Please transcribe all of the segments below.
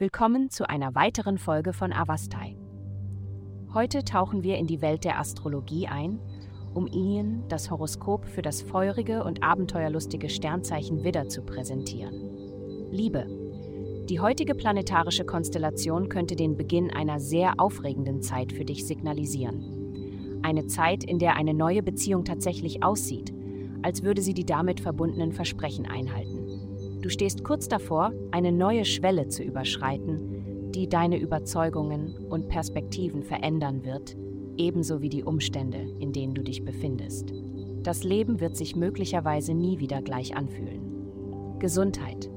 Willkommen zu einer weiteren Folge von Avastai. Heute tauchen wir in die Welt der Astrologie ein, um Ihnen das Horoskop für das feurige und abenteuerlustige Sternzeichen Widder zu präsentieren. Liebe. Die heutige planetarische Konstellation könnte den Beginn einer sehr aufregenden Zeit für dich signalisieren. Eine Zeit, in der eine neue Beziehung tatsächlich aussieht, als würde sie die damit verbundenen Versprechen einhalten. Du stehst kurz davor, eine neue Schwelle zu überschreiten, die deine Überzeugungen und Perspektiven verändern wird, ebenso wie die Umstände, in denen du dich befindest. Das Leben wird sich möglicherweise nie wieder gleich anfühlen. Gesundheit.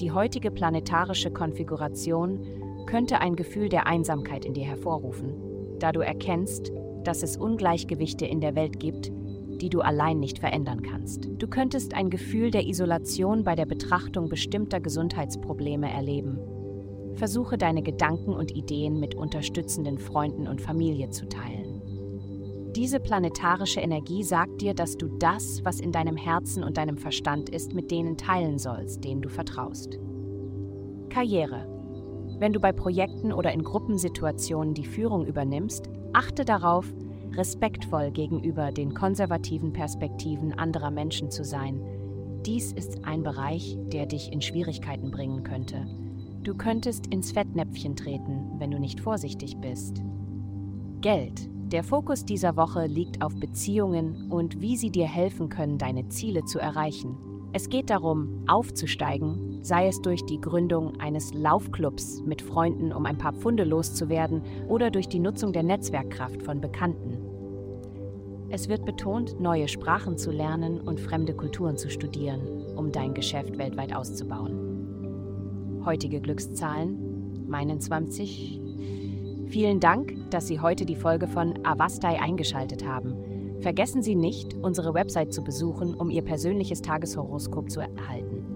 Die heutige planetarische Konfiguration könnte ein Gefühl der Einsamkeit in dir hervorrufen, da du erkennst, dass es Ungleichgewichte in der Welt gibt, die du allein nicht verändern kannst. Du könntest ein Gefühl der Isolation bei der Betrachtung bestimmter Gesundheitsprobleme erleben. Versuche deine Gedanken und Ideen mit unterstützenden Freunden und Familie zu teilen. Diese planetarische Energie sagt dir, dass du das, was in deinem Herzen und deinem Verstand ist, mit denen teilen sollst, denen du vertraust. Karriere. Wenn du bei Projekten oder in Gruppensituationen die Führung übernimmst, achte darauf, respektvoll gegenüber den konservativen Perspektiven anderer Menschen zu sein. Dies ist ein Bereich, der dich in Schwierigkeiten bringen könnte. Du könntest ins Fettnäpfchen treten, wenn du nicht vorsichtig bist. Geld. Der Fokus dieser Woche liegt auf Beziehungen und wie sie dir helfen können, deine Ziele zu erreichen. Es geht darum, aufzusteigen, sei es durch die Gründung eines Laufclubs mit Freunden, um ein paar Pfunde loszuwerden, oder durch die Nutzung der Netzwerkkraft von Bekannten. Es wird betont, neue Sprachen zu lernen und fremde Kulturen zu studieren, um dein Geschäft weltweit auszubauen. Heutige Glückszahlen, meinen 20. Vielen Dank, dass Sie heute die Folge von Avastai eingeschaltet haben. Vergessen Sie nicht, unsere Website zu besuchen, um Ihr persönliches Tageshoroskop zu erhalten.